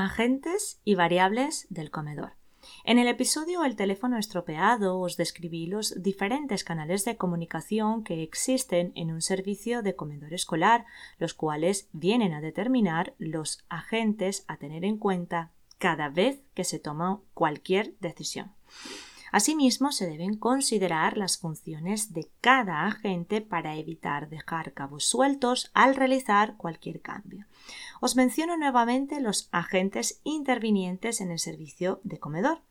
Agentes y variables del comedor. En el episodio El teléfono estropeado os describí los diferentes canales de comunicación que existen en un servicio de comedor escolar, los cuales vienen a determinar los agentes a tener en cuenta cada vez que se toma cualquier decisión. Asimismo, se deben considerar las funciones de cada agente para evitar dejar cabos sueltos al realizar cualquier cambio. Os menciono nuevamente los agentes intervinientes en el servicio de comedor.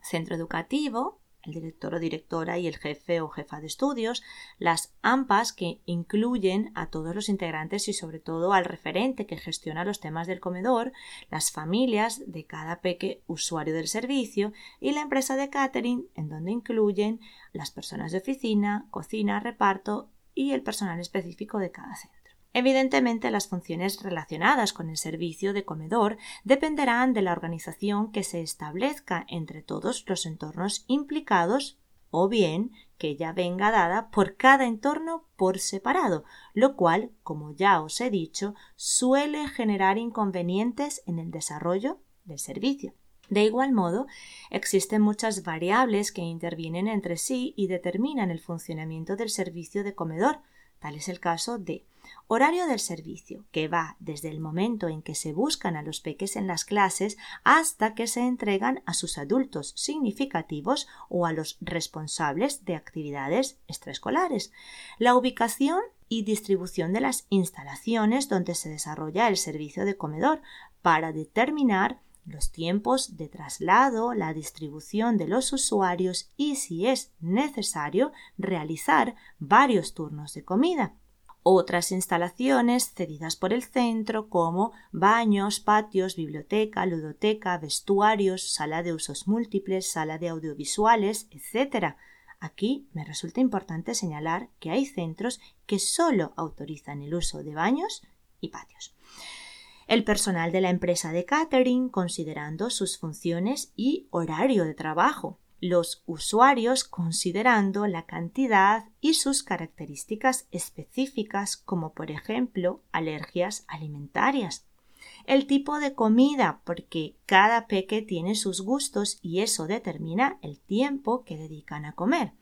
Centro educativo, el director o directora y el jefe o jefa de estudios, las AMPAs que incluyen a todos los integrantes y sobre todo al referente que gestiona los temas del comedor, las familias de cada peque usuario del servicio y la empresa de catering en donde incluyen las personas de oficina, cocina, reparto y el personal específico de cada centro. Evidentemente, las funciones relacionadas con el servicio de comedor dependerán de la organización que se establezca entre todos los entornos implicados o bien que ya venga dada por cada entorno por separado, lo cual, como ya os he dicho, suele generar inconvenientes en el desarrollo del servicio. De igual modo, existen muchas variables que intervienen entre sí y determinan el funcionamiento del servicio de comedor. Tal es el caso de Horario del servicio, que va desde el momento en que se buscan a los peques en las clases hasta que se entregan a sus adultos significativos o a los responsables de actividades extraescolares. La ubicación y distribución de las instalaciones donde se desarrolla el servicio de comedor para determinar los tiempos de traslado, la distribución de los usuarios y, si es necesario, realizar varios turnos de comida otras instalaciones cedidas por el centro como baños, patios, biblioteca, ludoteca, vestuarios, sala de usos múltiples, sala de audiovisuales, etc. Aquí me resulta importante señalar que hay centros que solo autorizan el uso de baños y patios. El personal de la empresa de catering considerando sus funciones y horario de trabajo los usuarios considerando la cantidad y sus características específicas como por ejemplo alergias alimentarias. El tipo de comida porque cada peque tiene sus gustos y eso determina el tiempo que dedican a comer.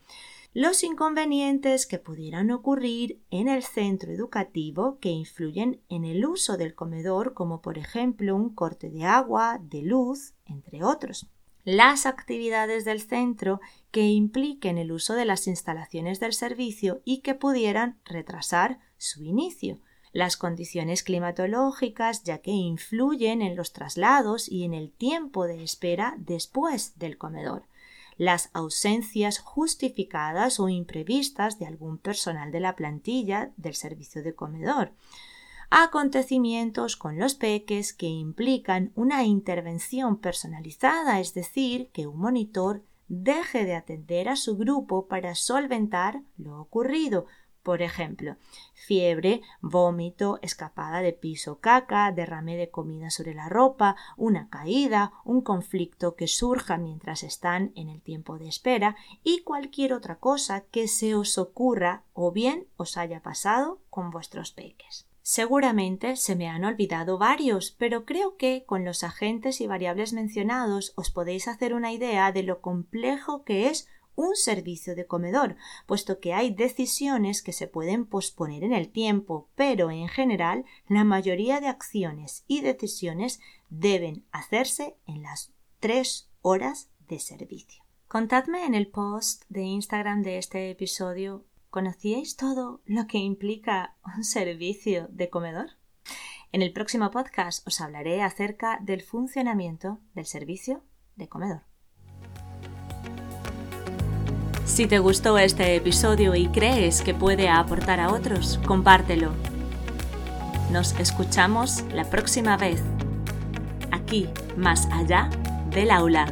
Los inconvenientes que pudieran ocurrir en el centro educativo que influyen en el uso del comedor como por ejemplo un corte de agua, de luz, entre otros. Las actividades del centro que impliquen el uso de las instalaciones del servicio y que pudieran retrasar su inicio, las condiciones climatológicas ya que influyen en los traslados y en el tiempo de espera después del comedor, las ausencias justificadas o imprevistas de algún personal de la plantilla del servicio de comedor, acontecimientos con los peques que implican una intervención personalizada, es decir, que un monitor deje de atender a su grupo para solventar lo ocurrido, por ejemplo, fiebre, vómito, escapada de piso caca, derrame de comida sobre la ropa, una caída, un conflicto que surja mientras están en el tiempo de espera y cualquier otra cosa que se os ocurra o bien os haya pasado con vuestros peques. Seguramente se me han olvidado varios, pero creo que con los agentes y variables mencionados os podéis hacer una idea de lo complejo que es un servicio de comedor, puesto que hay decisiones que se pueden posponer en el tiempo, pero en general la mayoría de acciones y decisiones deben hacerse en las tres horas de servicio. Contadme en el post de Instagram de este episodio ¿Conocíais todo lo que implica un servicio de comedor? En el próximo podcast os hablaré acerca del funcionamiento del servicio de comedor. Si te gustó este episodio y crees que puede aportar a otros, compártelo. Nos escuchamos la próxima vez, aquí, más allá del aula.